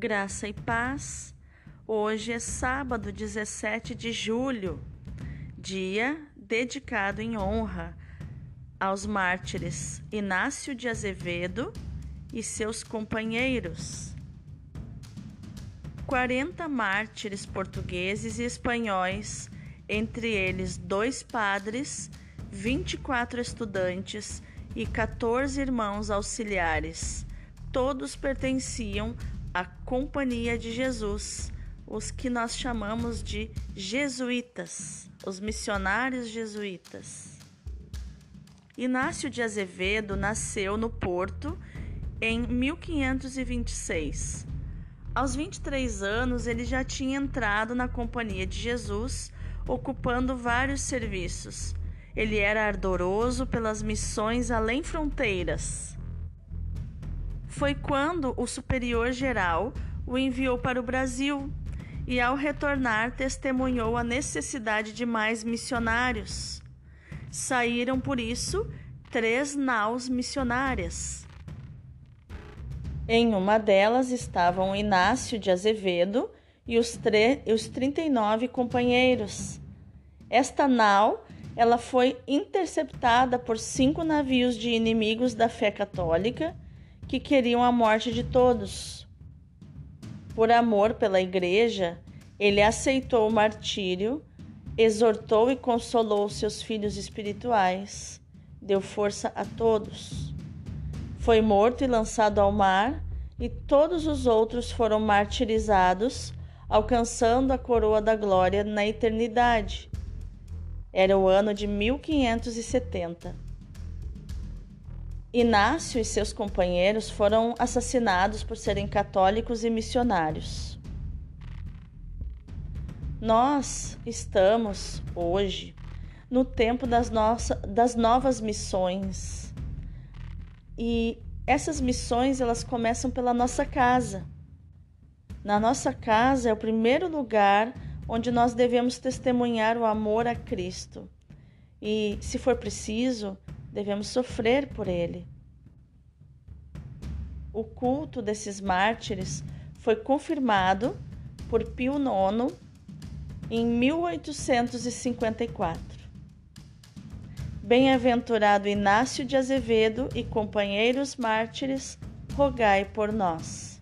Graça e paz. Hoje é sábado, 17 de julho, dia dedicado em honra aos mártires Inácio de Azevedo e seus companheiros. 40 mártires portugueses e espanhóis, entre eles dois padres, 24 estudantes e 14 irmãos auxiliares. Todos pertenciam a Companhia de Jesus, os que nós chamamos de jesuítas, os missionários jesuítas. Inácio de Azevedo nasceu no Porto em 1526. Aos 23 anos, ele já tinha entrado na Companhia de Jesus, ocupando vários serviços. Ele era ardoroso pelas missões além fronteiras foi quando o superior geral o enviou para o Brasil e, ao retornar, testemunhou a necessidade de mais missionários. Saíram, por isso, três naus missionárias. Em uma delas estavam Inácio de Azevedo e os, os 39 companheiros. Esta nau ela foi interceptada por cinco navios de inimigos da fé católica que queriam a morte de todos. Por amor pela Igreja, ele aceitou o martírio, exortou e consolou seus filhos espirituais, deu força a todos. Foi morto e lançado ao mar, e todos os outros foram martirizados, alcançando a coroa da glória na eternidade. Era o ano de 1570. Inácio e seus companheiros foram assassinados por serem católicos e missionários. Nós estamos hoje no tempo das, nossa, das novas missões. E essas missões elas começam pela nossa casa. Na nossa casa é o primeiro lugar onde nós devemos testemunhar o amor a Cristo. E, se for preciso, devemos sofrer por ele. O culto desses mártires foi confirmado por Pio IX em 1854. Bem-aventurado Inácio de Azevedo e companheiros mártires, rogai por nós.